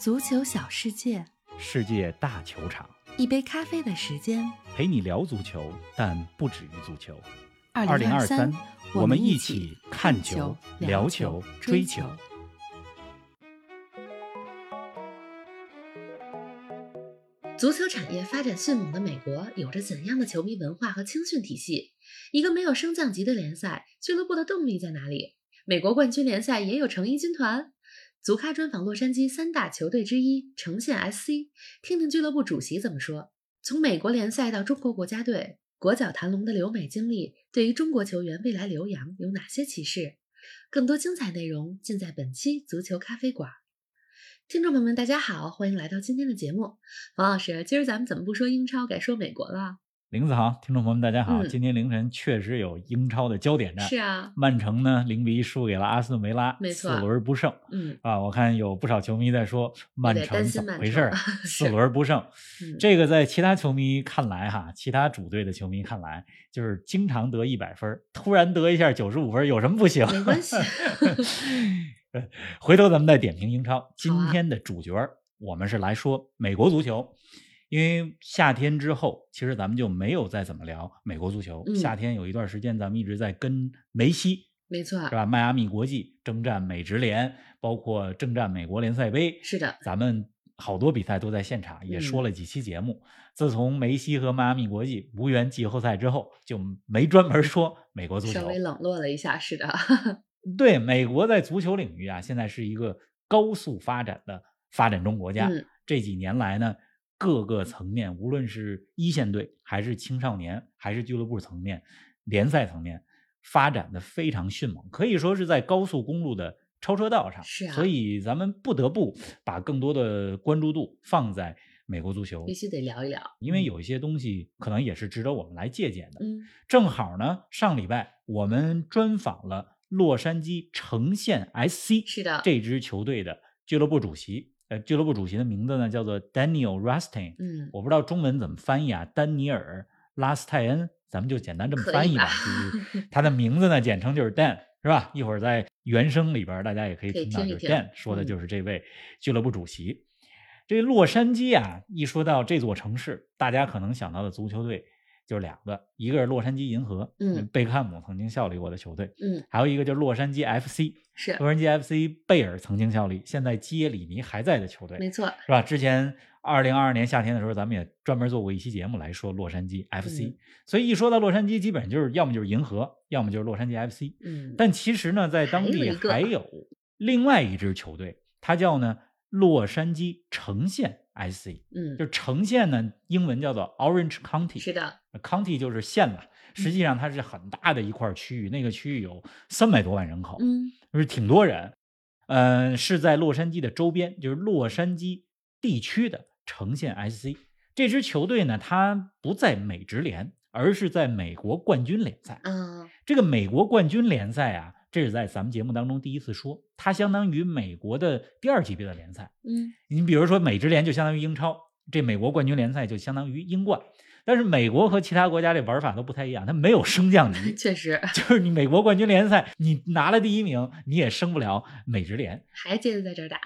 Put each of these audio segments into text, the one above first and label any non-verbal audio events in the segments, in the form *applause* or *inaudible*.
足球小世界，世界大球场，一杯咖啡的时间。陪你聊足球，但不止于足球。二零二三，我们一一起看球、聊球、追球。足球产业发展迅猛的美国，有着怎样的球迷文化和青训体系？一个没有升降级的联赛，俱乐部的动力在哪里？美国冠军联赛也有成衣军团。足咖专访洛杉矶三大球队之一呈现 SC，听听俱乐部主席怎么说。从美国联赛到中国国家队，国脚谭龙的留美经历对于中国球员未来留洋有哪些启示？更多精彩内容尽在本期足球咖啡馆。听众朋友们，大家好，欢迎来到今天的节目。王老师，今儿咱们怎么不说英超，改说美国了？林子航，听众朋友们，大家好！嗯今天凌晨确实有英超的焦点战，是啊，曼城呢零比一输给了阿斯顿维拉，没错四轮不胜嗯啊！我看有不少球迷在说曼城怎么回事儿，*laughs* 四轮不胜。嗯，这个在其他球迷看来哈，其他主队的球迷看来，就是经常得一百分，突然得一下九十五分，有什么不行？没关系呃 *laughs* 回头咱们再点评英超。今天的主角儿，我们是来说美国足球，因为夏天之后，其实咱们就没有再怎么聊美国足球。嗯夏天有一段时间，咱们一直在跟梅西没错是，吧？迈阿密国际征战美职联，包括征战美国联赛杯，是的，咱们好多比赛都在现场，也说了几期节目。自从梅西和迈阿密国际无缘季后赛之后，就没专门说美国足球。稍微冷落了一下，是的，*laughs* 对，美国在足球领域啊，现在是一个高速发展的发展中国家。嗯这几年来呢，各个层面，无论是一线队，还是青少年，还是俱乐部层面、联赛层面，发展的非常迅猛，可以说是在高速公路的超车道上。是啊所以咱们不得不把更多的关注度放在美国足球必，须得聊一聊，因为有一些东西可能也是值得我们来借鉴的。嗯，正好呢，上礼拜我们专访了洛杉矶呈现 SC 是的，这支球队的俱乐部主席。呃，俱乐部主席的名字呢叫做 Daniel Rustin，嗯，我不知道中文怎么翻译啊，丹尼尔·拉斯泰恩，咱们就简单这么翻译吧。吧就是他的 *laughs* 名字呢，简称就是 Dan，是吧？一会儿在原声里边，大家也可以听到，就是 Dan 说的嗯就是这位俱乐部主席。这洛杉矶啊，一说到这座城市，大家可能想到的足球队就是两个，一个是洛杉矶银河，嗯贝克汉姆曾经效力过的球队，嗯，还有一个就是洛杉矶 FC，是洛杉矶 FC 贝尔曾经效力，现在基耶里尼还在的球队，没错，是吧？之前二零二二年夏天的时候，咱们也专门做过一期节目来说洛杉矶 FC，、嗯所以一说到洛杉矶，基本上就是要么就是银河，要么就是洛杉矶 FC。嗯，但其实呢，在当地还有另外一支球队，它叫呢洛杉矶呈现 SC，嗯，就呈现呢英文叫做 Orange County，是的，County 就是县嘛。实际上它是很大的一块区域，那个区域有三百多万人口，嗯，就是挺多人。呃，是在洛杉矶的周边，就是洛杉矶地区的呈现 SC 这支球队呢，它不在美职联，而是在美国冠军联赛。嗯，这个美国冠军联赛啊，这是在咱们节目当中第一次说，它相当于美国的第二级别的联赛。嗯，你比如说美职联就相当于英超，这美国冠军联赛就相当于英冠。但是美国和其他国家这玩法都不太一样，它没有升降级，*laughs* 确实，就是你美国冠军联赛，你拿了第一名，你也升不了美职联。还接着在这儿打，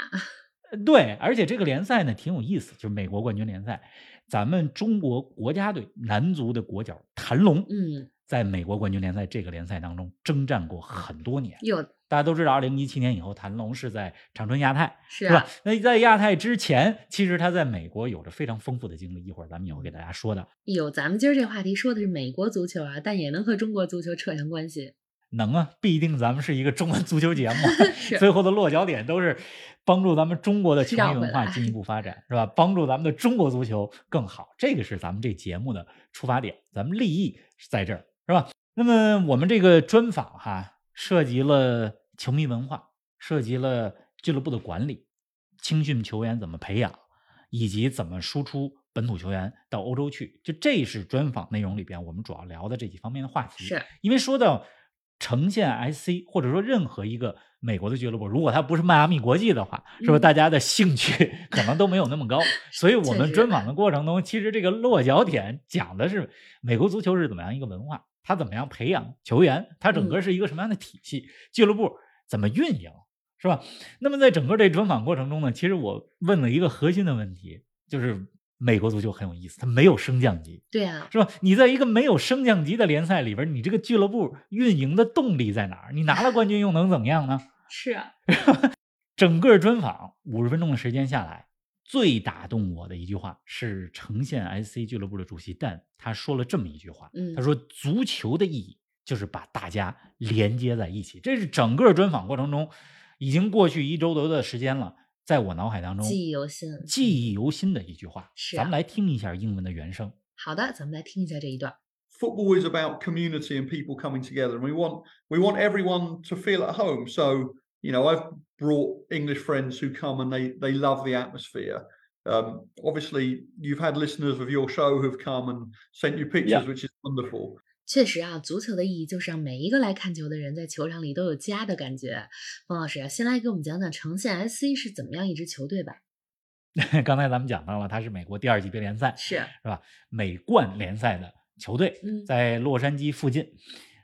呃对，而且这个联赛呢挺有意思，就是美国冠军联赛，咱们中国国家队男足的国脚谭龙，嗯，在美国冠军联赛这个联赛当中征战过很多年。有大家都知道，二零一七年以后，谭龙是在长春亚泰，是是吧啊，？那在亚太之前，其实他在美国有着非常丰富的经历，一会儿咱们也会给大家说的。有，咱们今儿这话题说的是美国足球啊，但也能和中国足球扯上关系，能啊，必定咱们是一个中文足球节目，*laughs* 最后的落脚点都是帮助咱们中国的球迷文化进一步 *laughs* 发展，是吧？帮助咱们的中国足球更好，这个是咱们这节目的出发点，咱们利益是在这儿，是吧？那么我们这个专访哈，涉及了球迷文化，涉及了俱乐部的管理，青训球员怎么培养，以及怎么输出本土球员到欧洲去，就这是专访内容里边我们主要聊的这几方面的话题。是，因为说到呈现 SC 或者说任何一个美国的俱乐部，如果它不是迈阿密国际的话，是吧？嗯大家的兴趣 *laughs* 可能都没有那么高，*laughs* 所以我们专访的过程中，其实这个落脚点讲的是美国足球是怎么样一个文化，它怎么样培养球员，他整个是一个什么样的体系，俱乐部怎么运营。是吧？那么在整个这专访过程中呢，其实我问了一个核心的问题，就是美国足球很有意思，它没有升降级，对啊，是吧？你在一个没有升降级的联赛里边，你这个俱乐部运营的动力在哪儿？你拿了冠军又能怎么样呢？是啊，*laughs* 整个专访五十分钟的时间下来，最打动我的一句话是呈现 SC 俱乐部的主席但他说了这么一句话，嗯他说足球的意义就是把大家连接在一起，这是整个专访过程中已经过去一周多的时间了，在我脑海当中记忆犹新。记忆犹新的一句话。是啊咱们来听一下英文的原声。好的，咱们来听一下这一段。football is about community and people coming together and we want we want everyone to feel at home so you know i've brought english friends who come and they they love the atmosphere um, obviously you've had listeners of your show who've come and sent you pictures Yeah. which is wonderful 确实啊，足球的意义就是让每一个来看球的人在球场里都有家的感觉。冯老师啊，先来给我们讲讲呈现 SC 是怎么样一支球队吧？刚才咱们讲到了，它是美国第二级别联赛，是，是吧？美冠联赛的球队嗯在洛杉矶附近。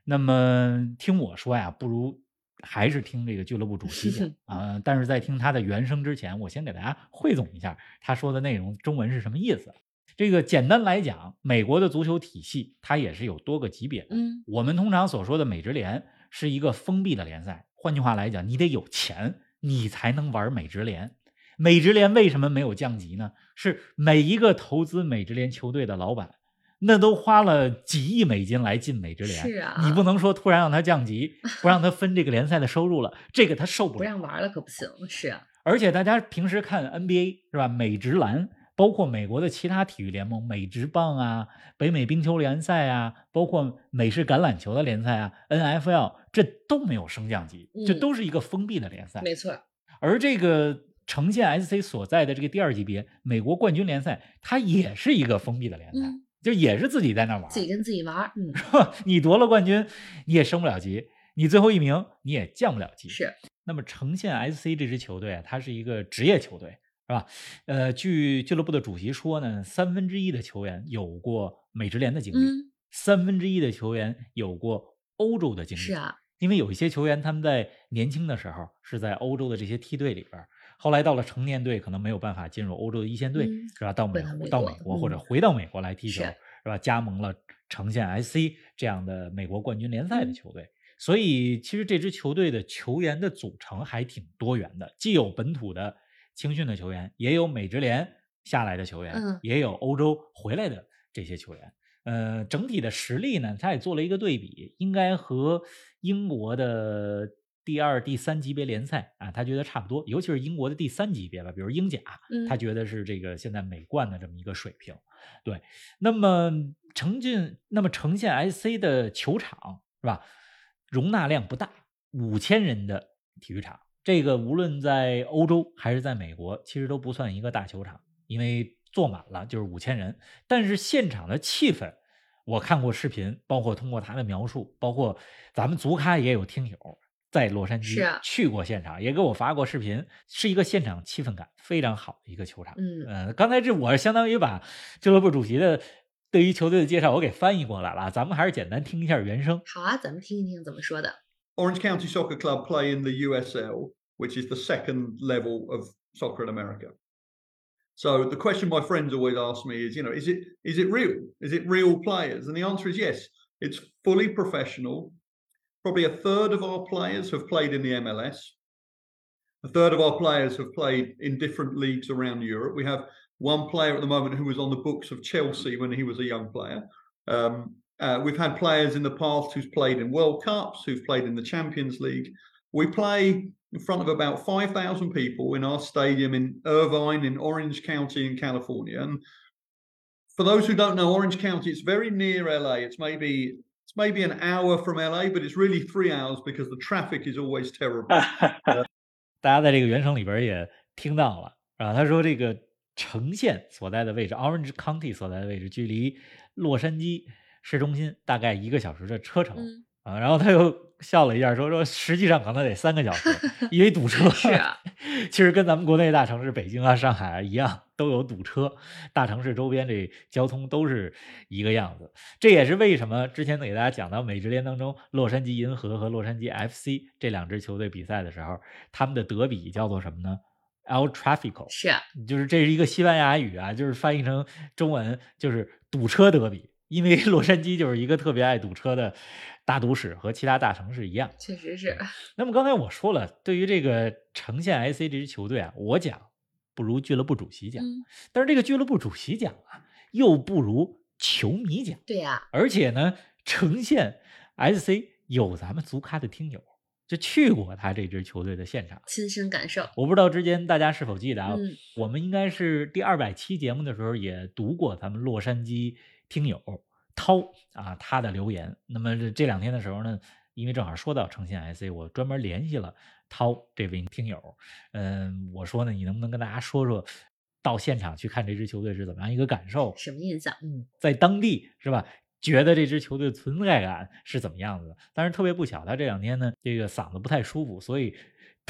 那么听我说呀，不如还是听这个俱乐部主 *laughs* 席讲啊、但是在听他的原声之前，我先给大家汇总一下他说的内容，中文是什么意思。这个简单来讲，美国的足球体系它也是有多个级别的。嗯，我们通常所说的美职联是一个封闭的联赛，换句话来讲，你得有钱，你才能玩美职联。美职联为什么没有降级呢？是每一个投资美职联球队的老板，那都花了几亿美金来进美职联，是啊你不能说突然让他降级，*laughs* 不让他分这个联赛的收入了，这个他受不了不。让玩了可不行。是啊，而且大家平时看 NBA 是吧？美职篮，包括美国的其他体育联盟，美职棒啊、北美冰球联赛啊，包括美式橄榄球的联赛啊、NFL，这都没有升降级，这嗯都是一个封闭的联赛。没错。而这个呈现 SC 所在的这个第二级别美国冠军联赛，它也是一个封闭的联赛，嗯，就也是自己在那玩。自己跟自己玩儿。嗯，*laughs* 你夺了冠军，你也升不了级；你最后一名，你也降不了级。是。那么呈现 SC 这支球队啊，它是一个职业球队，是吧？呃，据俱乐部的主席说呢，三分之一的球员有过美职联的经历，嗯，三分之一的球员有过欧洲的经历。是啊，因为有一些球员他们在年轻的时候是在欧洲的这些梯队里边儿，后来到了成年队可能没有办法进入欧洲的一线队，嗯是吧？到美到美国或者嗯回到美国来踢球，是是吧？加盟了呈现 SC 这样的美国冠军联赛的嗯球队。所以其实这支球队的球员的组成还挺多元的，既有本土的青训的球员，也有美职联下来的球员，嗯也有欧洲回来的这些球员。呃，整体的实力呢，他也做了一个对比，应该和英国的第二、第三级别联赛啊，他觉得差不多，尤其是英国的第三级别吧，比如英甲，嗯他觉得是这个现在美冠的这么一个水平。对，那么呈进，那么呈现 SC 的球场是吧？容纳量不大，五千人的体育场，这个无论在欧洲还是在美国，其实都不算一个大球场，因为坐满了就是五千人。但是现场的气氛，我看过视频，包括通过他的描述，包括咱们足咖也有听友在洛杉矶是啊去过现场，也给我发过视频，是一个现场气氛感非常好的一个球场。嗯呃，刚才这我相当于把俱乐部主席的对于球队的介绍我给翻译过来了啊，咱们还是简单听一下原声。好啊，咱们听一听怎么说的。 orange county soccer club play in the usl which is the second level of soccer in america so the question my friends always ask me is you know is it is it real is it real players and the answer is yes it's fully professional probably a third of our players have played in the MLS. A third of our players have played in different leagues around Europe. We have one player at the moment who was on the books of Chelsea when he was a young player. Um, uh, we've had players in the past who's played in World Cups, who've played in the Champions League. We play in front of about 5,000 people in our stadium in Irvine, in Orange County, in California. And for those who don't know Orange County, it's very near LA. It's maybe it's maybe an hour from LA, but it's really three hours because the traffic is always terrible. 大家在这个原声里边也听到了啊，他说这个城县所在的位置，Orange County 所在的位置，距离洛杉矶市中心大概一个小时的车程、嗯啊。然后他又笑了一下，说说实际上可能得三个小时，因为堵车。*laughs* 是啊，*laughs* 其实跟咱们国内大城市北京啊、上海啊一样，都有堵车。大城市周边这交通都是一个样子。这也是为什么之前给大家讲到美职联当中，洛杉矶银河和洛杉矶 FC 这两支球队比赛的时候，他们的德比叫做什么呢？El Tráfico。是啊，就是这是一个西班牙语啊，就是翻译成中文就是堵车德比。因为 *laughs* 洛杉矶就是一个特别爱堵车的大都市，和其他大城市一样。确实是。那么刚才我说了，对于这个呈现 IC 这支球队啊，我讲不如俱乐部主席讲，嗯，但是这个俱乐部主席讲啊，又不如球迷讲。对呀、而且呢，呈现 SC 有咱们足咖的听友就去过他这支球队的现场。亲身感受。我不知道之前大家是否记得啊？嗯我们应该是第二百期节目的时候也读过咱们洛杉矶听友涛啊他的留言。那么这这两天的时候呢，因为正好说到呈现 IC，我专门联系了涛这位听友。嗯，我说呢，你能不能跟大家说说，到现场去看这支球队是怎么样一个感受？什么印象？嗯，在当地是吧？觉得这支球队存在感是怎么样子的？但是特别不巧，他这两天呢，这个嗓子不太舒服，所以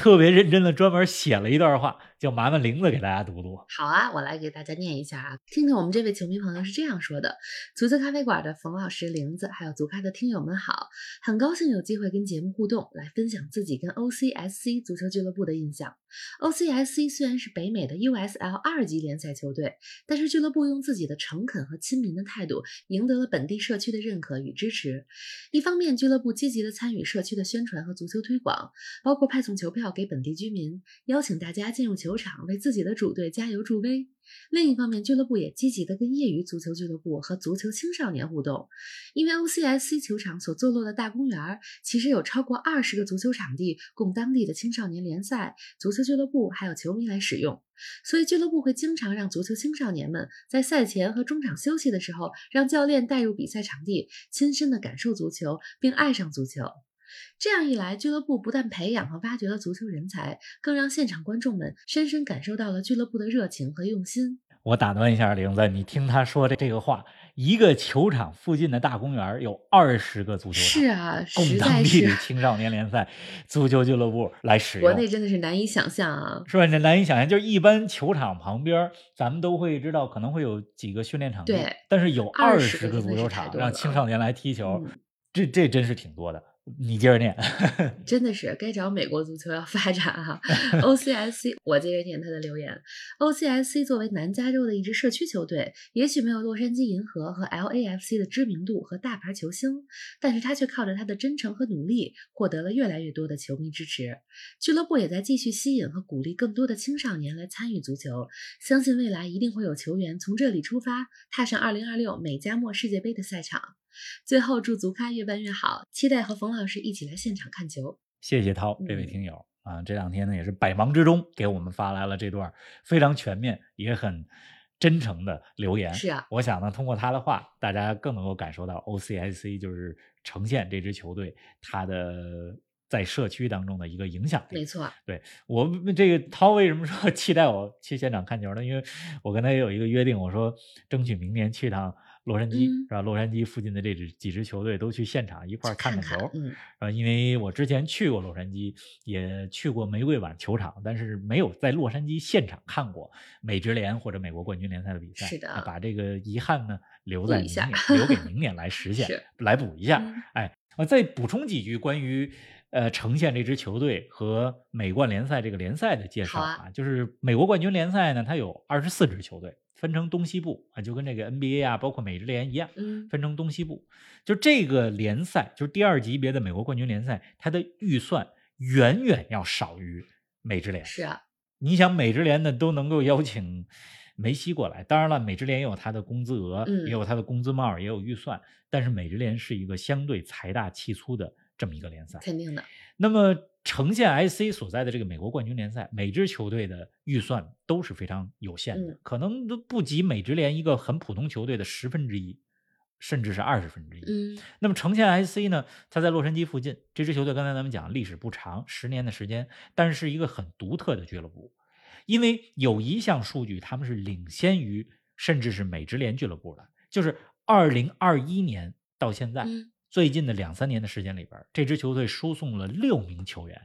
特别认真的专门写了一段话，叫麻烦玲子给大家读读。好啊，我来给大家念一下啊，听听我们这位球迷朋友是这样说的：足球咖啡馆的冯老师、玲子，还有足咖的听友们好，很高兴有机会跟节目互动，来分享自己跟 OCSC 足球俱乐部的印象。OCSC 虽然是北美的 USL 二级联赛球队，但是俱乐部用自己的诚恳和亲民的态度，赢得了本地社区的认可与支持。一方面，俱乐部积极的参与社区的宣传和足球推广，包括派送球票给本地居民，邀请大家进入球场为自己的主队加油助威。另一方面，俱乐部也积极的跟业余足球俱乐部和足球青少年互动，因为 OCSC 球场所坐落的大公园其实有超过二十个足球场地供当地的青少年联赛、足球俱乐部还有球迷来使用，所以俱乐部会经常让足球青少年们在赛前和中场休息的时候，让教练带入比赛场地，亲身的感受足球，并爱上足球。这样一来，俱乐部不但培养和挖掘了足球人才，更让现场观众们深深感受到了俱乐部的热情和用心。我打断一下，玲子，你听他说的这个话，一个球场附近的大公园有二十个足球场，是啊，供当地的青少年联赛、足球俱乐部来使用。国内真的是难以想象啊。是吧？这难以想象，就是一般球场旁边，咱们都会知道可能会有几个训练场地，对但是有二20十个足球场让青少年来踢球，嗯这这真是挺多的。你接着念，*laughs* 真的是该找美国足球要发展哈、OCSC，我接着念他的留言。OCSC 作为南加州的一支社区球队，也许没有洛杉矶银河和 LAFC 的知名度和大牌球星，但是他却靠着他的真诚和努力，获得了越来越多的球迷支持。俱乐部也在继续吸引和鼓励更多的青少年来参与足球，相信未来一定会有球员从这里出发，踏上2026美加墨世界杯的赛场。最后，祝足咖越办越好，期待和冯老师一起来现场看球。谢谢涛这位嗯听友、啊，这两天呢也是百忙之中给我们发来了这段非常全面也很真诚的留言。是啊，我想呢，通过他的话，大家更能够感受到 OCSC 就是呈现这支球队它的在社区当中的一个影响力。没错，对我们这个涛为什么说 *laughs* 期待我去现场看球呢？因为我跟他也有一个约定，我说争取明年去趟洛杉矶，嗯是吧？洛杉矶附近的这支几支球队都去现场一块儿看看球，嗯，啊，因为我之前去过洛杉矶，也去过玫瑰碗球场，但是没有在洛杉矶现场看过美职联或者美国冠军联赛的比赛。是的啊把这个遗憾呢留在明年，留给 *laughs* 明年来实现，来补一下。嗯哎，我再补充几句关于呃呈现这支球队和美冠联赛这个联赛的介绍好啊就是美国冠军联赛呢，它有二十四支球队，分成东西部啊，就跟这个 NBA 啊，包括美职联一样。嗯，分成东西部。就这个联赛，就是第二级别的美国冠军联赛，它的预算远远要少于美职联。是啊，你想美职联呢都能够邀请梅西过来，当然了，美职联也有它的工资额，嗯也有它的工资帽，也有预算，但是美职联是一个相对财大气粗的这么一个联赛。肯定的，那么呈现 IC 所在的这个美国冠军联赛，每支球队的预算都是非常有限的，嗯。可能都不及美职联一个很普通球队的十分之一，甚至是二十分之一。嗯，那么呈现 IC 呢，它在洛杉矶附近，这支球队刚才咱们讲历史不长，十年的时间，但是是一个很独特的俱乐部，因为有一项数据他们是领先于甚至是美职联俱乐部的，就是二零二一年到现在，嗯最近的两三年的时间里边，这支球队输送了六名球员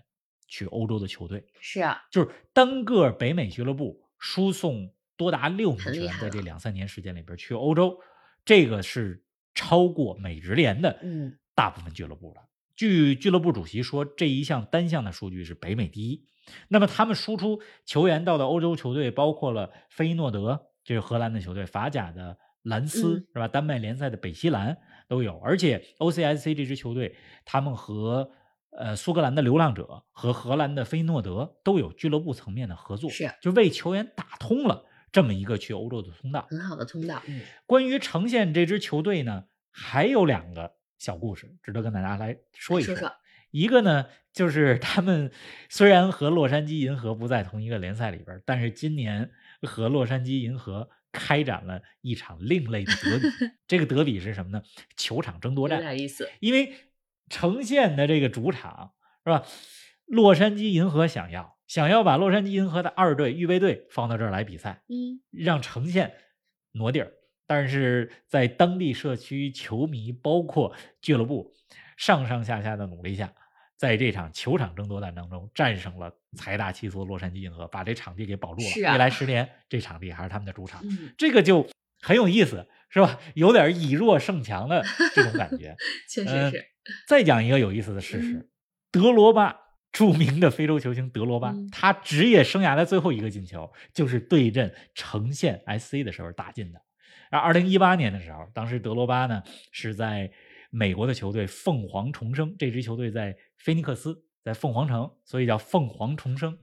去欧洲的球队，是啊，就是单个北美俱乐部输送多达六名球员，在这两三年时间里边去欧洲，这个是超过美职联的嗯大部分俱乐部了。据俱乐部主席说，这一项单项的数据是北美第一。那么他们输出球员到的欧洲球队，包括了菲诺德，这是荷兰的球队；法甲的兰斯、嗯是吧？丹麦联赛的北西兰都有。而且 OCSC 这支球队，他们和呃苏格兰的流浪者和荷兰的菲诺德都有俱乐部层面的合作，是就为球员打通了这么一个去欧洲的通道。很好的通道，嗯关于呈现这支球队呢，还有两个小故事值得跟大家来说一说说一个呢，就是他们虽然和洛杉矶银河不在同一个联赛里边，但是今年和洛杉矶银河开展了一场另类的德比。*laughs* 这个德比是什么呢？球场争夺战有战。点意思，因为呈现的这个主场是吧？洛杉矶银河想要想要把洛杉矶银河的二队预备队放到这儿来比赛，嗯让呈现挪地儿，但是在当地社区球迷包括俱乐部上上下下的努力下，在这场球场争夺战当中战胜了财大气粗的洛杉矶银河，把这场地给保住了。未来十年，这场地还是他们的主场，嗯，这个就很有意思，是吧？有点以弱胜强的 *laughs* 这种感觉。确呃实是，再讲一个有意思的事实嗯：德罗巴，著名的非洲球星德罗巴，嗯他职业生涯的最后一个进球就是对阵呈现 SC 的时候打进的。而二零一八年的时候，当时德罗巴呢是在美国的球队凤凰重生，这支球队在菲尼克斯，在凤凰城，所以叫凤凰重生。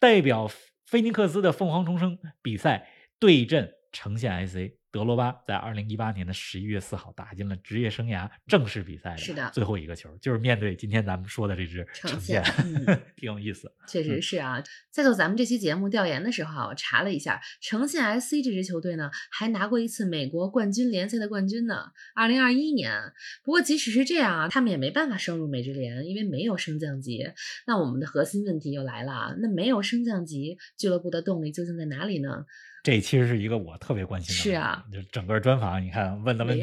代表菲尼克斯的凤凰重生比赛对阵呈现 S A 德罗巴在二零一八年的十一月四号打进了职业生涯正式比赛是的最后一个球，就是面对今天咱们说的这支呈呈现现，嗯 *laughs* 挺有意思。确实嗯是啊，在做咱们这期节目调研的时候啊，我查了一下，呈现 SC 这支球队呢，还拿过一次美国冠军联赛的冠军呢，二零二一年。不过即使是这样啊，他们也没办法升入美职联，因为没有升降级。那我们的核心问题又来了啊，那没有升降级，俱乐部的动力究竟在哪里呢？这其实是一个我特别关心的。是啊，就整个专访，你看问的问题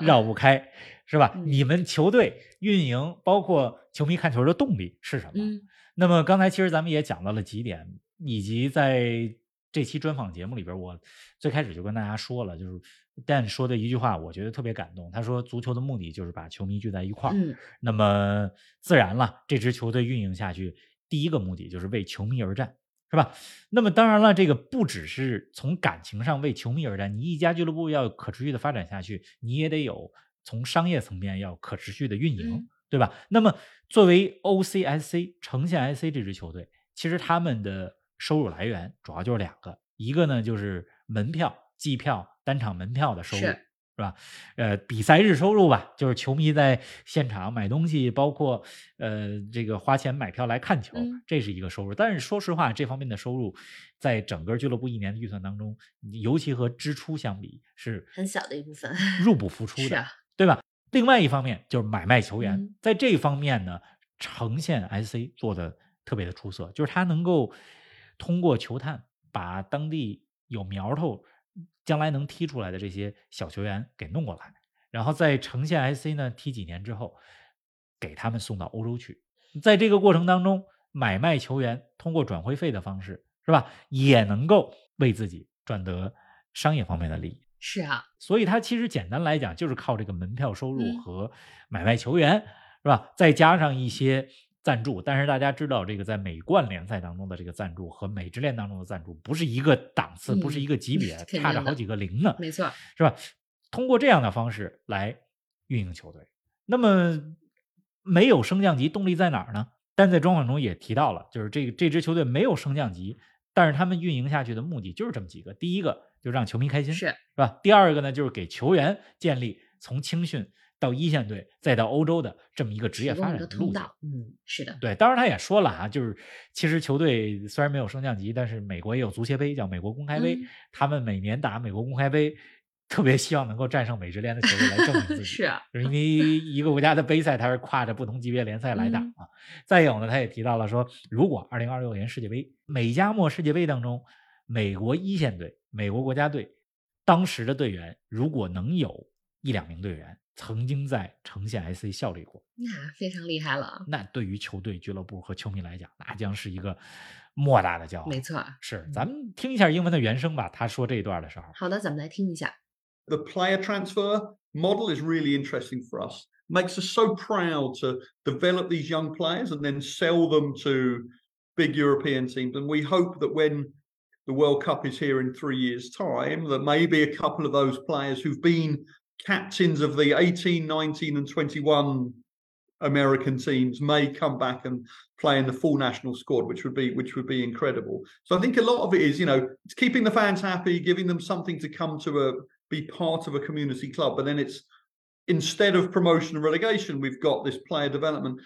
绕不开，是吧？嗯你们球队运营，包括球迷看球的动力是什么？嗯那么刚才其实咱们也讲到了几点，以及在这期专访节目里边，我最开始就跟大家说了，就是 Dan 说的一句话，我觉得特别感动。他说，足球的目的就是把球迷聚在一块儿。嗯，那么自然了，这支球队运营下去，第一个目的就是为球迷而战，是吧？那么当然了，这个不只是从感情上为球迷而战，你一家俱乐部要可持续的发展下去，你也得有从商业层面要可持续的运营，嗯对吧？那么作为 OCSC 呈现 SC 这支球队，其实他们的收入来源主要就是两个，一个呢就是门票、季票、单场门票的收入。吧？呃，比赛日收入吧，就是球迷在现场买东西，包括呃这个花钱买票来看球，嗯这是一个收入。但是说实话，这方面的收入在整个俱乐部一年的预算当中，尤其和支出相比是很小的一部分入不敷出的，对吧？另外一方面就是买卖球员，嗯在这方面呢，呈现 SC 做的特别的出色，就是他能够通过球探把当地有苗头、将来能踢出来的这些小球员给弄过来，然后在呈现 SC 呢踢几年之后，给他们送到欧洲去。在这个过程当中，买卖球员通过转会费的方式，是吧？也能够为自己赚得商业方面的利益。是啊，所以它其实简单来讲，就是靠这个门票收入嗯和买卖球员，是吧？再加上一些赞助。但是大家知道，这个在美冠联赛当中的这个赞助和美职联当中的赞助不是一个档次，不是一个级别，差着好几个零呢，没错，是吧？通过这样的方式来运营球队，那么没有升降级，动力在哪儿呢？但在专访中也提到了，就是这个这支球队没有升降级，但是他们运营下去的目的就是这么几个：第一个就是让球迷开心，是是吧？第二个呢，就是给球员建立从青训到一线队再到欧洲的这么一个职业发展的路道，嗯，是的，对，当然他也说了啊，就是其实球队虽然没有升降级，但是美国也有足协杯，叫美国公开杯，嗯他们每年打美国公开杯，特别希望能够战胜美职联的球队来证明自 *laughs* 己。是啊，就是因为一个国家的杯赛，它是跨着不同级别联赛来打嗯啊。再有呢，他也提到了说，如果二零二六年世界杯美加墨世界杯当中，美国一线队、美国国家队当时的队员如果能有一两名队员曾经在城县 SC 效力过，那非常厉害了。那对于球队、俱乐部和球迷来讲，那将是一个莫大的骄傲。没错，是，咱们听一下英文的原声吧。他说这一段的时候，好的，咱们来听一下。The player transfer model is really interesting for us. Makes us so proud to develop these young players and then sell them to big European teams. And we hope that when the World Cup is here in three years' time, that maybe a couple of those players who've been captains of the 18, 19, and 21 American teams may come back and play in the full national squad, which would be which would be incredible. So I think a lot of it is, you know, it's keeping the fans happy, giving them something to come to a be part of a community club. But then it's instead of promotion and relegation, we've got this player development.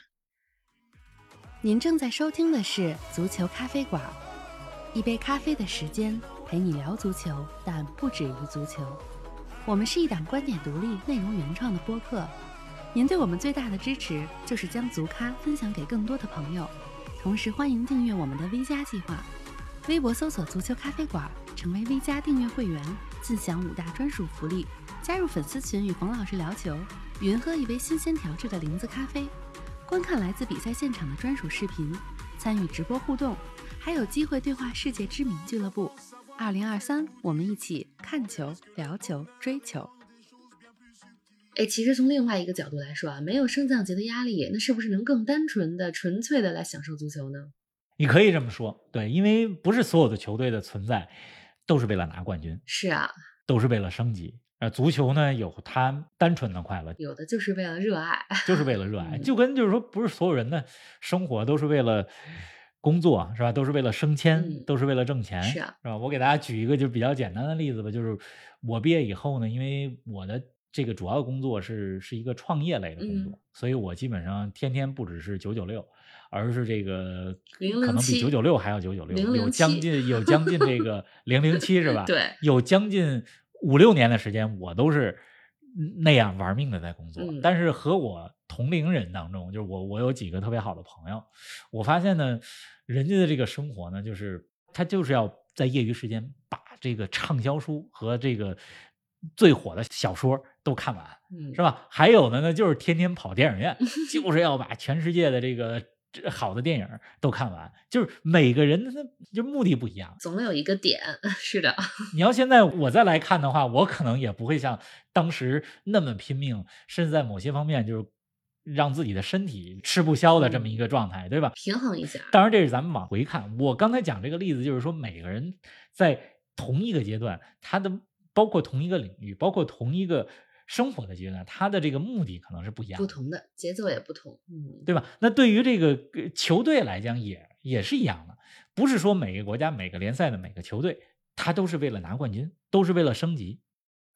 您正在收听的是足球咖啡馆，一杯咖啡的时间陪你聊足球，但不止于足球。 我们是一档观点独立、内容原创的播客。您对我们最大的支持就是将足咖分享给更多的朋友，同时欢迎订阅我们的 V 加计划。微博搜索“足球咖啡馆”，成为 V 加订阅会员，自享五大专属福利：加入粉丝群与冯老师聊球，云喝一杯新鲜调制的零子咖啡。观看来自比赛现场的专属视频，参与直播互动，还有机会对话世界知名俱乐部。二零二三，我们一起看球、聊球、追球。哎，其实从另外一个角度来说啊，没有升降级的压力，那是不是能更单纯的、纯粹的来享受足球呢？你可以这么说，对，因为不是所有的球队的存在都是为了拿冠军，是啊，都是为了升级。呃，足球呢有它单纯的快乐，有的就是为了热爱，就是为了热爱，*laughs* 嗯就跟就是说，不是所有人的生活都是为了工作，是吧？都是为了升迁，嗯都是为了挣钱，是啊吧？我给大家举一个就比较简单的例子吧，就是我毕业以后呢，因为我的这个主要工作是是一个创业类的工作，嗯所以我基本上天天不只是九九六。而是这个可能比九九六还要九九六，有将近 *laughs* 有将近这个零零七是吧？对，有将近五六年的时间，我都是那样玩命的在工作。嗯但是和我同龄人当中，就是我我有几个特别好的朋友，我发现呢，人家的这个生活呢，就是他就是要在业余时间把这个畅销书和这个最火的小说都看完。嗯，是吧？还有的呢，就是天天跑电影院，*laughs* 就是要把全世界的这个这好的电影都看完。就是每个人他就目的不一样。总有一个点，*laughs* 是的，你要现在我再来看的话，我可能也不会像当时那么拼命，甚至在某些方面就是让自己的身体吃不消的这么一个状态，对吧？平衡一下，当然，这是咱们往回看。我刚才讲这个例子，就是说每个人在同一个阶段，他的包括同一个领域，包括同一个生活的阶段，他的这个目的可能是不一样的，不同的节奏也不同，嗯，对吧？那对于这个呃球队来讲，也也是一样的，不是说每个国家、每个联赛的每个球队，他都是为了拿冠军，都是为了升级。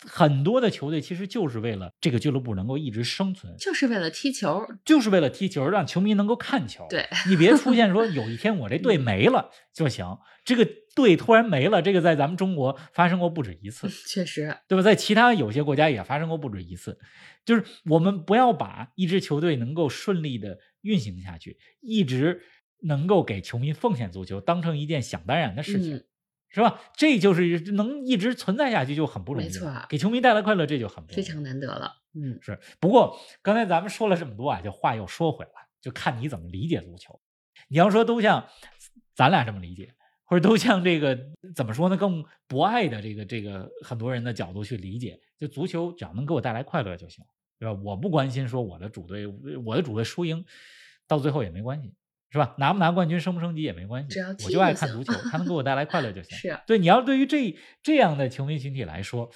很多的球队其实就是为了这个俱乐部能够一直生存，就是为了踢球，就是为了踢球，让球迷能够看球。对你别出现说有一天我这队没了 *laughs* 就行，这个队突然没了，这个在咱们中国发生过不止一次，确实，对吧？在其他有些国家也发生过不止一次。就是我们不要把一支球队能够顺利的运行下去，一直能够给球迷奉献足球当成一件想当然的事情。嗯是吧？这就是能一直存在下去就很不容易了，没错给球迷带来快乐这就很不容易非常难得了，嗯，是，不过刚才咱们说了这么多啊，就话又说回来，就看你怎么理解足球。你要说都像咱俩这么理解，或者都像这个怎么说呢，更博爱的这个这个很多人的角度去理解，就足球只要能给我带来快乐就行，对吧？我不关心说我的主队我的主队输赢，到最后也没关系。是吧？拿不拿冠军、升不升级也没关系，只要我就爱看足球，它能给我带来快乐就 *laughs* 行。是啊对，你要对于这这样的球迷群体来说，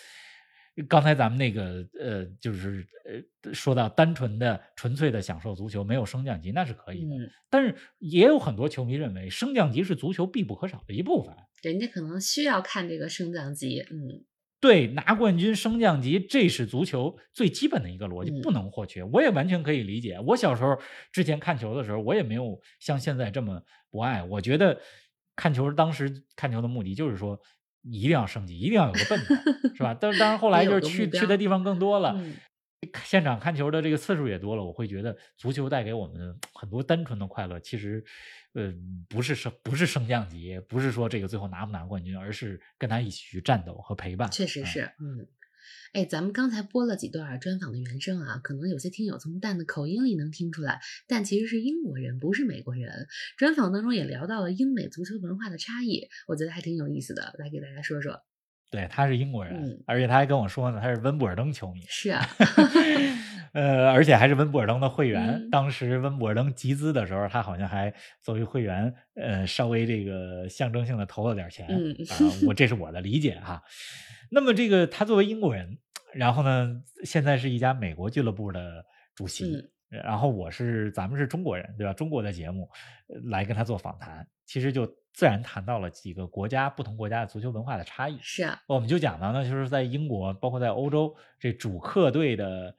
刚才咱们那个呃，就是呃，说到单纯的、纯粹的享受足球，没有升降级，那是可以的。嗯，但是也有很多球迷认为，升降级是足球必不可少的一部分。人家可能需要看这个升降级，嗯，对，拿冠军、升降级，这是足球最基本的一个逻辑，嗯不能或缺。我也完全可以理解。我小时候之前看球的时候，我也没有像现在这么不爱。我觉得看球当时看球的目的就是说，一定要升级，一定要有个奔头，是吧？但是当然后来就是去去的地方更多了。嗯现场看球的这个次数也多了，我会觉得足球带给我们很多单纯的快乐。其实，呃，不是升不是升降级，不是说这个最后拿不拿冠军，而是跟他一起去战斗和陪伴。嗯确实是，嗯。哎，咱们刚才播了几段专访的原声啊，可能有些听友从蛋的口音里能听出来，但其实是英国人，不是美国人。专访当中也聊到了英美足球文化的差异，我觉得还挺有意思的，来给大家说说。对，他是英国人，嗯而且他还跟我说呢，他是温布尔登球迷。是啊，*laughs* 呃，而且还是温布尔登的会员。嗯当时温布尔登集资的时候，他好像还作为会员，呃，稍微这个象征性的投了点钱。嗯啊，我这是我的理解哈。那么这个他作为英国人，然后呢，现在是一家美国俱乐部的主席。嗯然后我是咱们是中国人，对吧？中国的节目呃来跟他做访谈，其实就自然谈到了几个国家不同国家的足球文化的差异。是啊，我们就讲到呢，就是在英国，包括在欧洲，这主客队的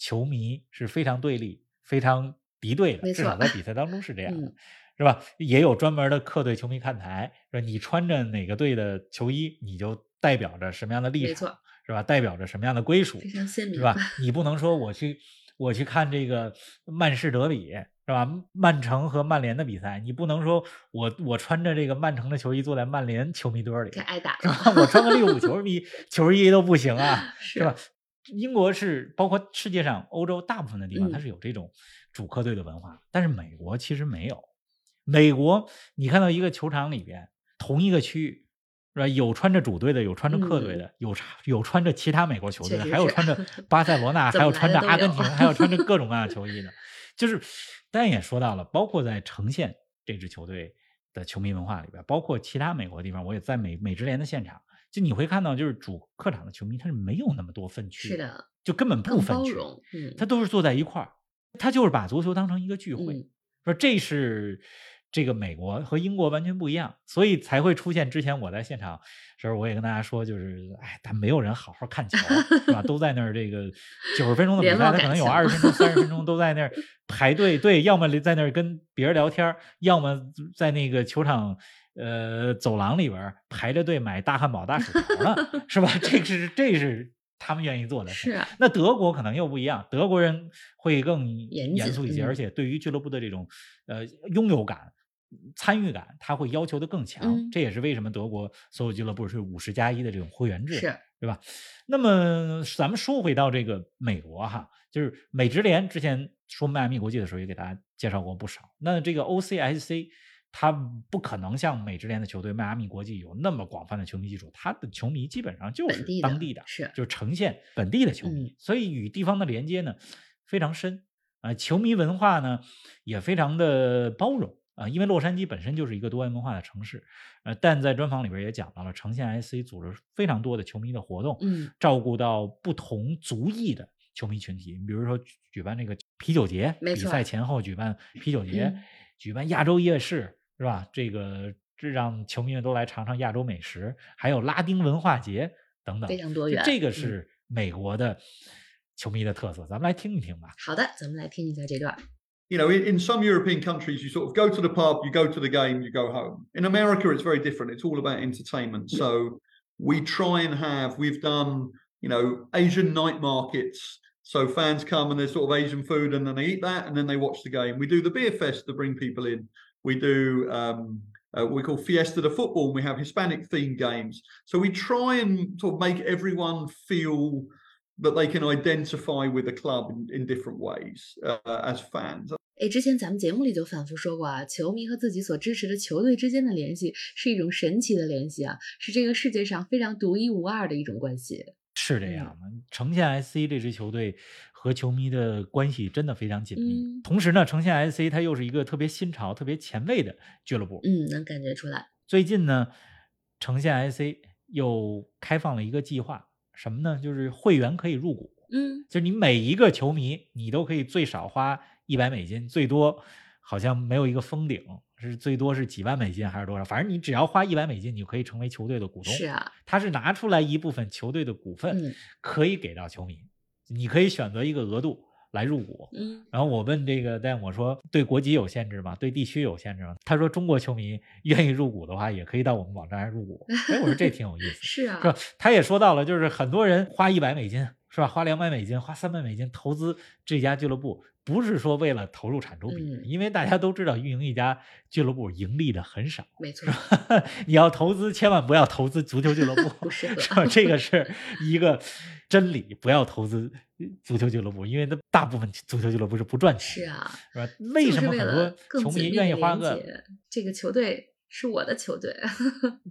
球迷是非常对立、非常敌对的，至少在比赛当中是这样的，嗯是吧？也有专门的客队球迷看台，说你穿着哪个队的球衣，你就代表着什么样的立没场错，是吧？代表着什么样的归属，非常鲜明是吧？*laughs* 你不能说我去我去看这个曼市德比，是吧？曼城和曼联的比赛，你不能说我我穿着这个曼城的球衣坐在曼联球迷堆里，该挨打是，吧？我穿个利物浦球迷 *laughs* 球衣都不行啊，是是吧？英国是包括世界上欧洲大部分的地方，嗯它是有这种主客队的文化，但是美国其实没有。美国，你看到一个球场里边，同一个区域，是吧？有穿着主队的，有穿着客队的，有差有穿着其他美国球队的，还有穿着 *laughs* 巴塞罗那，还有穿着阿根廷，还有穿着各种各样的球衣的。就是，当然也说到了，包括在呈现这支球队的球迷文化里边，包括其他美国地方，我也在美美职联的现场，就你会看到，就是主客场的球迷他是没有那么多分区，是，的，就根本不分区，嗯，他都是坐在一块儿，他就是把足球当成一个聚会，嗯说这是这个美国和英国完全不一样，所以才会出现之前我在现场时候我也跟大家说，就是哎，但没有人好好看球，是吧？都在那儿这个 *laughs* 九十分钟的比赛，他可能有二十分钟、三十分钟 *laughs* 都在那儿排队，对，要么在那儿跟别人聊天，要么在那个球场。呃，走廊里边排着队买大汉堡、大薯条呢，*laughs* 是吧？这个是这是他们愿意做的事。是啊，那德国可能又不一样，德国人会更严肃一些，嗯而且对于俱乐部的这种呃拥有感、参与感，他会要求的更强。嗯这也是为什么德国所有俱乐部是五十加一的这种会员制，是对吧？那么咱们说回到这个美国哈，就是美职联之前说迈阿密国际的时候也给大家介绍过不少。那这个 OCSC 它不可能像美职联的球队迈阿密国际有那么广泛的球迷基础，他的球迷基本上就是当地的，是。就是呈现本地的球迷，嗯。所以与地方的连接呢非常深啊、球迷文化呢也非常的包容啊、因为洛杉矶本身就是一个多元文化的城市，呃，但在专访里边也讲到了，呈现 SC 组织非常多的球迷的活动，嗯，照顾到不同族裔的球迷群体，你比如说举举办这个啤酒节，比赛前后举办啤酒节，嗯。举办亚洲夜市，是吧？这个这让球迷们都来尝尝亚洲美食，还有拉丁文化节等等，非常多元就这个嗯是美国的球迷的特色，咱们来听一听吧。好的，咱们来听一下这段。 you know, in, in some European countries, you sort of go to the pub, you go to the game, you go home. In America, it's very different. It's all about entertainment. So we try and have, we've done, you know, Asian night markets. So fans come and there's sort of Asian food and then they eat that and then they watch the game. We do the beer fest to bring people in. We do um, uh, what we call Fiesta de Football and we have Hispanic themed games. So we try and sort of make everyone feel that they can identify with the club in, in different ways uh, as fans. 哎，之前咱们节目里就反复说过啊，球迷和自己所支持的球队之间的联系是一种神奇的联系啊，是这个世界上非常独一无二的一种关系。是这样的，呈现 SC 这支球队 和球迷的关系真的非常紧密。嗯同时呢，呈现 SC 它又是一个特别新潮、特别前卫的俱乐部。嗯，能感觉出来。最近呢，呈现 SC 又开放了一个计划，什么呢？就是会员可以入股，嗯，就是你每一个球迷，你都可以最少花一百美金，最多好像没有一个封顶，是最多是几万美金还是多少？反正你只要花一百美金，你就可以成为球队的股东。是啊，他是拿出来一部分球队的股份，嗯可以给到球迷，你可以选择一个额度来入股。嗯，然后我问这个，但我说对国籍有限制吗？对地区有限制吗？他说中国球迷 *laughs* 愿意入股的话，也可以到我们网站来入股。哎，我说这挺有意思。*laughs* 是啊是，吧？他也说到了，就是很多人花一百美金是吧？花两百美金，花三百美金投资这家俱乐部，不是说为了投入产出比，嗯因为大家都知道运营一家俱乐部盈利的很少。没错，*laughs* 你要投资，千万不要投资足球俱乐部，*laughs* 不是吧？这个是一个真理，不要投资足球俱乐部，因为它大部分足球俱乐部是不赚钱的，是啊，是吧？为什么很多球迷愿意花个这个球队是我的球队，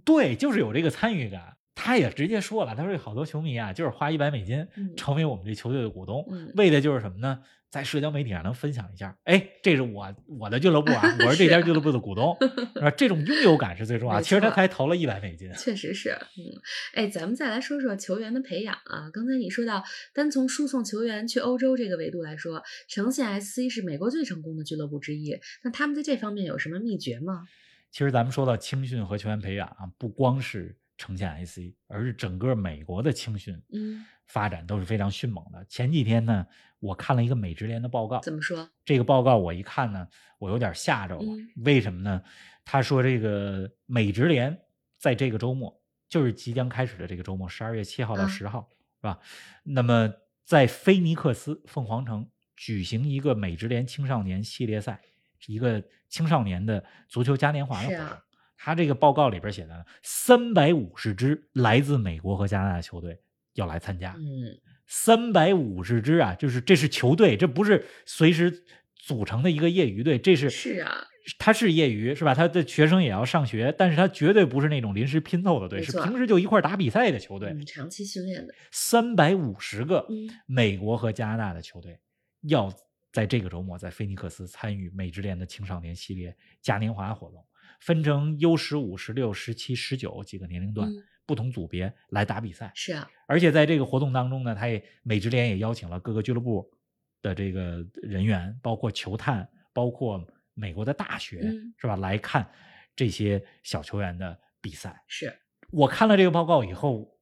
对，就是有这个参与感。他也直接说了，他说有好多球迷啊，就是花一百美金嗯成为我们这球队的股东，嗯为的就是什么呢？在社交媒体上能分享一下，哎，这是我我的俱乐部啊，*laughs* 我是这家俱乐部的股东，*laughs* 是吧？这种拥有感是最重要其实他错才投了一百美金，确实是，嗯，哎，咱们再来说说球员的培养啊。刚才你说到，单从输送球员去欧洲这个维度来说，呈现 SC 是美国最成功的俱乐部之一。那他们在这方面有什么秘诀吗？其实咱们说到青训和球员培养啊，不光是呈现 IC，而是整个美国的青训嗯，发展都是非常迅猛的。前几天呢，我看了一个美职联的报告，怎么说？这个报告我一看呢，我有点吓着了。嗯为什么呢？他说这个美职联在这个周末，就是即将开始的这个周末，十二月七号到啊十号，是吧？那么在菲尼克斯凤凰城举行一个美职联青少年系列赛，一个青少年的足球嘉年华的活动。他这个报告里边写的，三百五十支来自美国和加拿大的球队要来参加。嗯，三百五十支啊，就是这是球队，这不是随时组成的一个业余队，这是是啊，他是业余是吧？他的学生也要上学，但是他绝对不是那种临时拼凑的队，是平时就一块儿打比赛的球队。嗯，长期训练的，三百五十个嗯美国和加拿大的球队要在这个周末在菲尼克斯参与美职联的青少年系列嘉年华活动，分成 U 十五、十六、十七、十九几个年龄段、嗯不同组别来打比赛。是啊，而且在这个活动当中呢，他也美职联也邀请了各个俱乐部的这个人员，包括球探，包括美国的大学，嗯是吧？来看这些小球员的比赛。是我看了这个报告以后，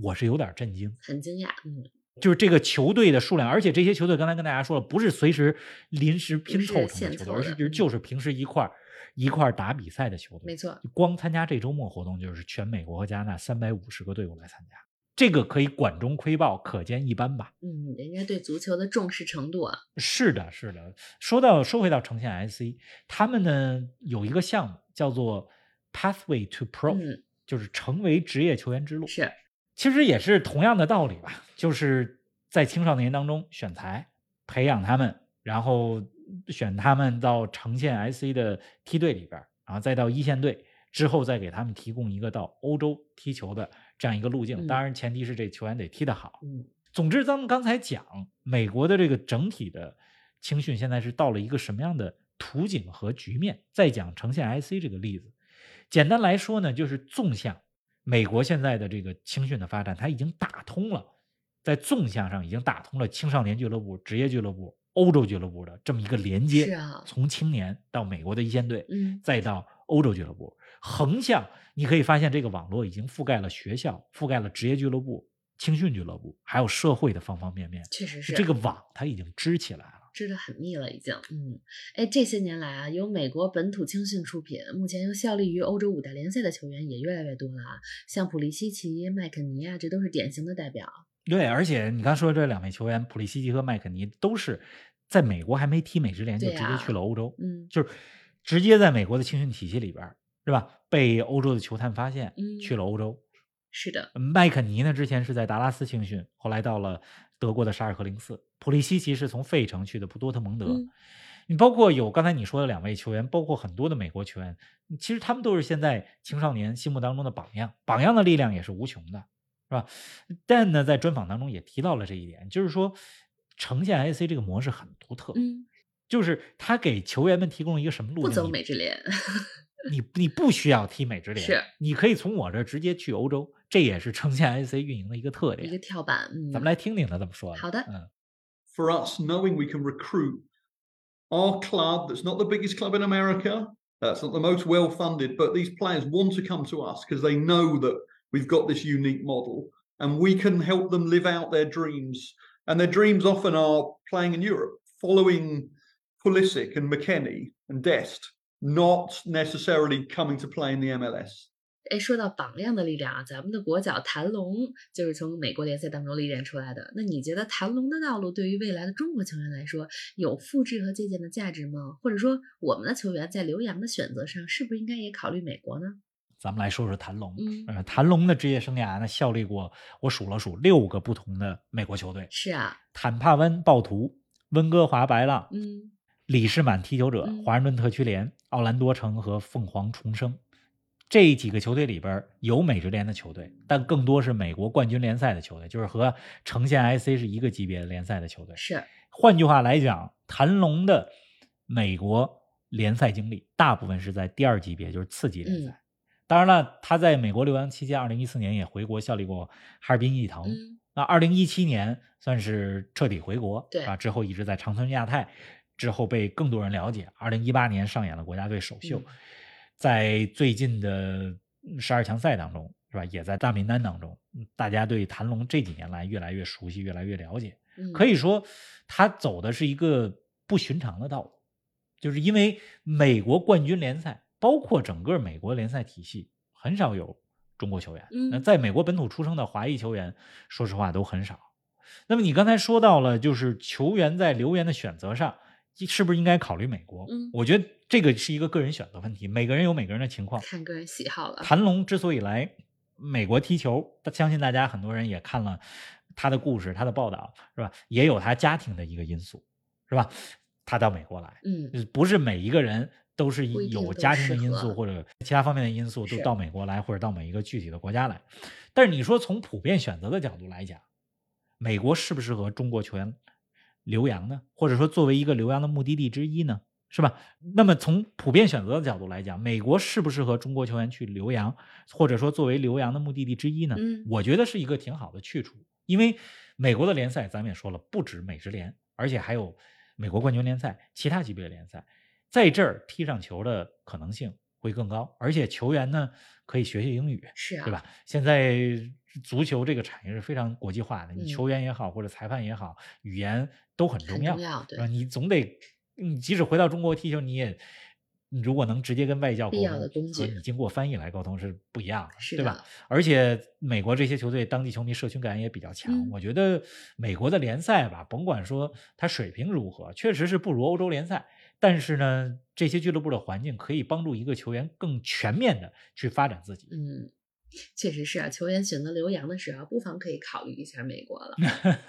我是有点震惊，很惊讶，嗯，就是这个球队的数量，而且这些球队刚才跟大家说了，不是随时临时拼凑成的球队，而是就是平时一块儿一块儿打比赛的球队。没错，光参加这周末活动就是全美国和加拿大三百五十个队伍来参加，这个可以管中窥豹，可见一斑吧？嗯，人家对足球的重视程度啊，是的，是的。说到说回到呈现 SC，他们呢有一个项目叫做 Pathway to Pro，、嗯，就是成为职业球员之路。是，其实也是同样的道理吧，就是在青少年当中选材，培养他们，然后选他们到呈现 SC 的梯队里边儿，然后再到一线队，之后再给他们提供一个到欧洲踢球的这样一个路径。嗯当然，前提是这球员得踢得好。嗯，总之，咱们刚才讲美国的这个整体的青训现在是到了一个什么样的图景和局面？再讲呈现 IC 这个例子，简单来说呢，就是纵向美国现在的这个青训的发展，它已经打通了，在纵向上已经打通了青少年俱乐部、职业俱乐部、欧洲俱乐部的这么一个连接。是啊从青年到美国的一线队，嗯，再到欧洲俱乐部，横向你可以发现这个网络已经覆盖了学校，覆盖了职业俱乐部、青训俱乐部，还有社会的方方面面。确实是这个网它已经支起来了。织得很密了，已经。嗯，哎，这些年来啊，由美国本土青训出品，目前又效力于欧洲五大联赛的球员也越来越多了啊。像普利西奇、麦肯尼啊，这都是典型的代表。对，而且你刚说的这两位球员，普利西奇和麦肯尼都是在美国还没踢美职联就直接去了欧洲，嗯就是直接在美国的青训体系里边儿，是吧？被欧洲的球探发现，嗯去了欧洲。是的，麦肯尼呢，之前是在达拉斯青训，后来到了德国的沙尔克零四。普利西奇是从费城去的多特蒙德。嗯你包括有刚才你说的两位球员，包括很多的美国球员，其实他们都是现在青少年心目当中的榜样，榜样的力量也是无穷的，是吧？但呢，在专访当中也提到了这一点，就是说呈现 IC 这个模式很独特，嗯，就是他给球员们提供了一个什么路径？不走你美职联，你你不需要踢美职联，你可以从我这儿直接去欧洲，这也是呈现 IC 运营的一个特一个点。跳板。嗯，咱们来听听他怎么说的。好的嗯， for us, knowing we can recruit our club that's not the biggest club in America, that's not the most well funded, but these players want to come to us because they know that we've got this unique model and we can help them live out their dreams. And their dreams often are playing in Europe, following Pulisic and McKenny and Dest, not necessarily coming to play in the MLS. 哎，说到榜样的力量啊，咱们的国脚谭龙就是从美国联赛当中历练出来的。那你觉得谭龙的道路对于未来的中国球员来说有复制和借鉴的价值吗？或者说，我们的球员在留洋的选择上，是不是应该也考虑美国呢？咱们来说说谭龙。嗯呃，谭龙的职业生涯呢，效力过我数了数六个不同的美国球队：是啊，坦帕湾暴徒、温哥华白浪、嗯里士满踢球者、嗯华盛顿特区联、奥兰多城和凤凰重生。这几个球队里边有美职联的球队，但更多是美国冠军联赛的球队，就是和呈现 IC 是一个级别的联赛的球队。是，换句话来讲，谭龙的美国联赛经历大部分是在第二级别，就是次级联赛。嗯当然了，他在美国留洋期间，二零一四年也回国效力过哈尔滨毅腾。嗯那二零一七年算是彻底回国，对啊，之后一直在长春亚泰，之后被更多人了解。二零一八年上演了国家队首秀，嗯在最近的十二强赛当中，是吧？也在大名单当中，嗯大家对谭龙这几年来越来越熟悉，越来越了解。嗯，可以说，他走的是一个不寻常的道路，就是因为美国冠军联赛，包括整个美国联赛体系，很少有中国球员。嗯那在美国本土出生的华裔球员，说实话都很少。那么你刚才说到了，就是球员在留言的选择上，是不是应该考虑美国？嗯我觉得这个是一个个人选择问题，每个人有每个人的情况。看个人喜好了。谭龙之所以来美国踢球，相信大家很多人也看了他的故事、他的报道，是吧？也有他家庭的一个因素，是吧？他到美国来，嗯就是不是每一个人都是有家庭的因素或者其他方面的因素，都到美国来或者到每一个具体的国家来。但是你说从普遍选择的角度来讲，美国适不适合中国球员留洋呢？或者说作为一个留洋的目的地之一呢？是吧？那么从普遍选择的角度来讲，美国适不适合中国球员去留洋，或者说作为留洋的目的地之一呢？嗯我觉得是一个挺好的去处，因为美国的联赛咱们也说了，不止美职联，而且还有美国冠军联赛、其他级别的联赛，在这儿踢上球的可能性会更高，而且球员呢可以学学英语，是啊，对吧？现在足球这个产业是非常国际化的，你嗯球员也好，或者裁判也好，语言都很重要，很重要，对吧？，你总得，你即使回到中国踢球，你也，你如果能直接跟外教沟通，和你经过翻译来沟通是不一样的，是对吧？而且美国这些球队当地球迷社群感也比较强，嗯我觉得美国的联赛吧，甭管说它水平如何，确实是不如欧洲联赛，但是呢，这些俱乐部的环境可以帮助一个球员更全面的去发展自己。嗯，确实是啊，球员选择留洋的时候，不妨可以考虑一下美国了。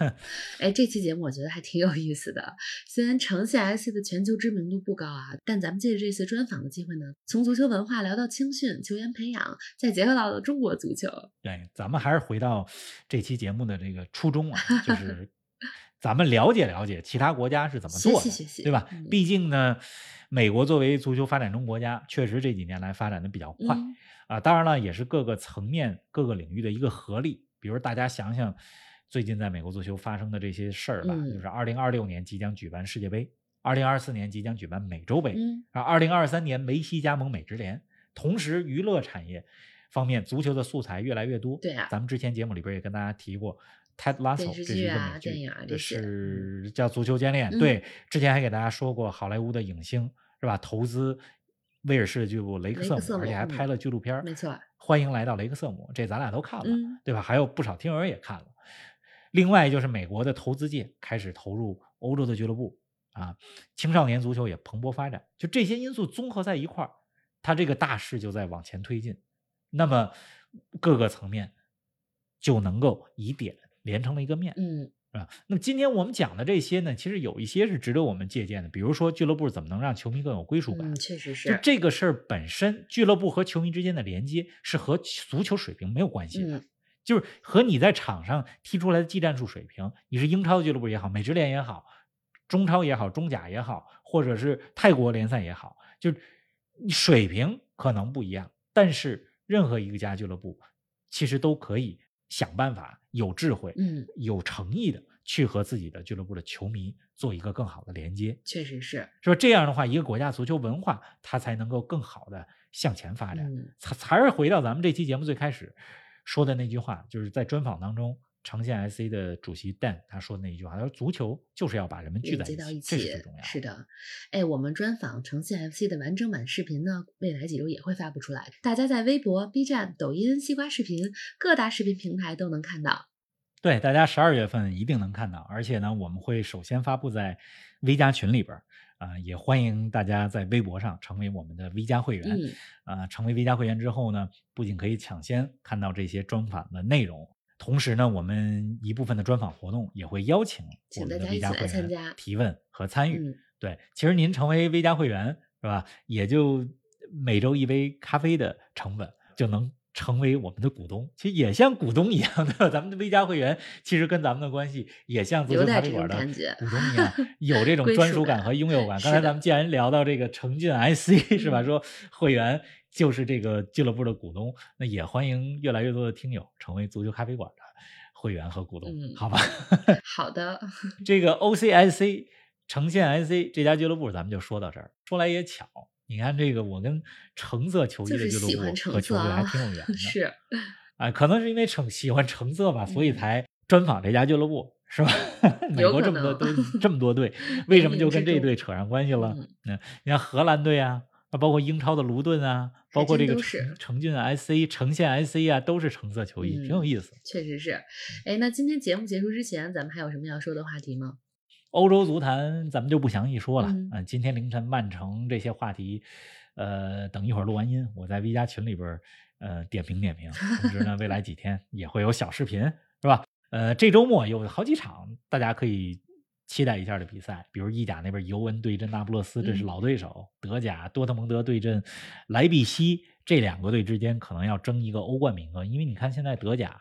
*laughs* 哎，这期节目我觉得还挺有意思的。虽然城市 SC 的全球知名度不高啊，但咱们借着这次专访的机会呢，从足球文化聊到青训、球员培养，再结合到了中国足球。对，咱们还是回到这期节目的这个初衷啊，就 *laughs* 是咱们了解了解其他国家是怎么做的，对吧？嗯毕竟呢，美国作为足球发展中国家，确实这几年来发展的比较快、嗯啊。当然了，也是各个层面、各个领域的一个合力。比如大家想想，最近在美国足球发生的这些事儿吧，嗯就是二零二六年即将举办世界杯，二零二四年即将举办美洲杯，嗯啊，二零二三年梅西加盟美职联，同时娱乐产业方面，足球的素材越来越多。对啊咱们之前节目里边也跟大家提过，Ted Lasso 这是一个剧啊美剧，电影啊这是叫足球教练。嗯对，之前还给大家说过，好莱坞的影星是吧？投资威尔士的俱乐部雷克瑟姆，瑟姆而且还拍了纪录片儿没错。欢迎来到雷克瑟姆，这咱俩都看了，嗯对吧？还有不少听友也看了。另外就是美国的投资界开始投入欧洲的俱乐部啊，青少年足球也蓬勃发展，就这些因素综合在一块儿，它这个大势就在往前推进。那么各个层面就能够以点连成了一个面。嗯。啊，那么今天我们讲的这些呢，其实有一些是值得我们借鉴的，比如说俱乐部怎么能让球迷更有归属感，嗯，确实是。就是。这个事儿本身，俱乐部和球迷之间的连接是和足球水平没有关系的，嗯。就是和你在场上踢出来的技战术水平，你是英超俱乐部也好，美职联也好，中超也好，中甲也好，或者是泰国联赛也好，就水平可能不一样，但是任何一个家俱乐部其实都可以想办法，有智慧，嗯，有诚意的去和自己的俱乐部的球迷做一个更好的连接。确实是。说？这样的话，一个国家足球文化它才能够更好的向前发展。嗯才还是回到咱们这期节目最开始说的那句话，就是在专访当中城县 SC 的主席 Dan 他说的那一句话，他说足球就是要把人们聚在一起到一这起是最重要的。是的，哎，我们专访长线 FC 的完整版视频呢，未来几周也会发布出来，大家在微博、B 站、抖音、西瓜视频各大视频平台都能看到。对，大家十二月份一定能看到，而且呢，我们会首先发布在 V 加群里边儿啊、也欢迎大家在微博上成为我们的 V 加会员。嗯，啊、成为 V 加会员之后呢，不仅可以抢先看到这些专访的内容，同时呢，我们一部分的专访活动也会邀请我们的微加会员提问和参与。嗯对，其实您成为 V 加会员是吧？也就每周一杯咖啡的成本就能成为我们的股东，其实也像股东一样，的？咱们的 V 加会员其实跟咱们的关系也像咖啡馆的股东一样，*laughs* 有这种专属感和拥有感。刚才咱们既然聊到这个城郡 IC 是吧？嗯说会员就是这个俱乐部的股东，那也欢迎越来越多的听友成为足球咖啡馆的会员和股东，嗯好吧？*laughs* 好的，这个 OCIC 城县 IC 这家俱乐部，咱们就说到这儿。说来也巧，你看这个，我跟橙色球衣的俱乐部和球队还挺有缘的。是，啊，可能是因为橙喜欢橙色吧，*laughs* 所以嗯才专访这家俱乐部，是吧？*laughs* 美国这么多能都这么多队，为什么就跟这冥冥之中队扯上关系了？嗯嗯，你看荷兰队啊，啊包括英超的卢顿啊，包括这个真都是城城郡 SC、城县 SC 啊，都是橙色球衣，挺有嗯意思。确实是。哎，那今天节目结束之前，咱们还有什么要说的话题吗？欧洲足坛咱们就不详细说了。嗯呃今天凌晨曼城这些话题，呃，等一会儿录完音，我在 V 加群里边儿呃点评点评。同时呢，未来几天也会有小视频，是吧？呃，这周末有好几场大家可以期待一下的比赛，比如意甲那边尤文对阵那不勒斯，这是嗯老对手；德甲多特蒙德对阵莱比锡，这两个队之间可能要争一个欧冠名额，因为你看现在德甲，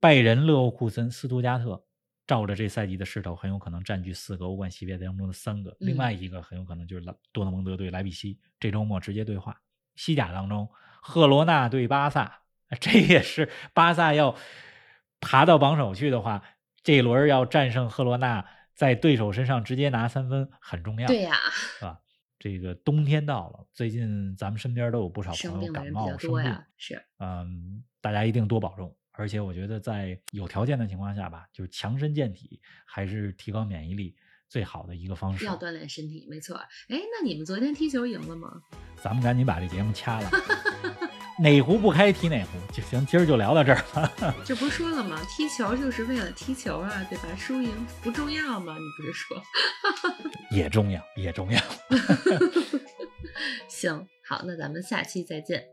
拜仁、勒沃库森、斯图加特。照着这赛季的势头，很有可能占据四个欧冠席位当中的三个，另嗯外一个很有可能就是莱多特蒙德对莱比锡，这周末直接对话。西甲当中，赫罗纳对巴萨，*laughs* 这也是巴萨要爬到榜首去的话，这一轮要战胜赫罗纳，在对手身上直接拿三分很重要，对呀、是吧？这个冬天到了，最近咱们身边都有不少生朋友感冒生病，是，嗯，大家一定多保重。而且我觉得在有条件的情况下吧，就是强身健体，还是提高免疫力最好的一个方式。要锻炼身体，没错。哎，那你们昨天踢球赢了吗？咱们赶紧把这节目掐了，哪壶不开提哪壶，就行。今儿就聊到这儿吧。*laughs* *laughs* 这不是说了吗？踢球就是为了踢球啊，对吧？输赢不重要吗？你不是说？*laughs* 也重要，也重要。行，好，那咱们下期再见。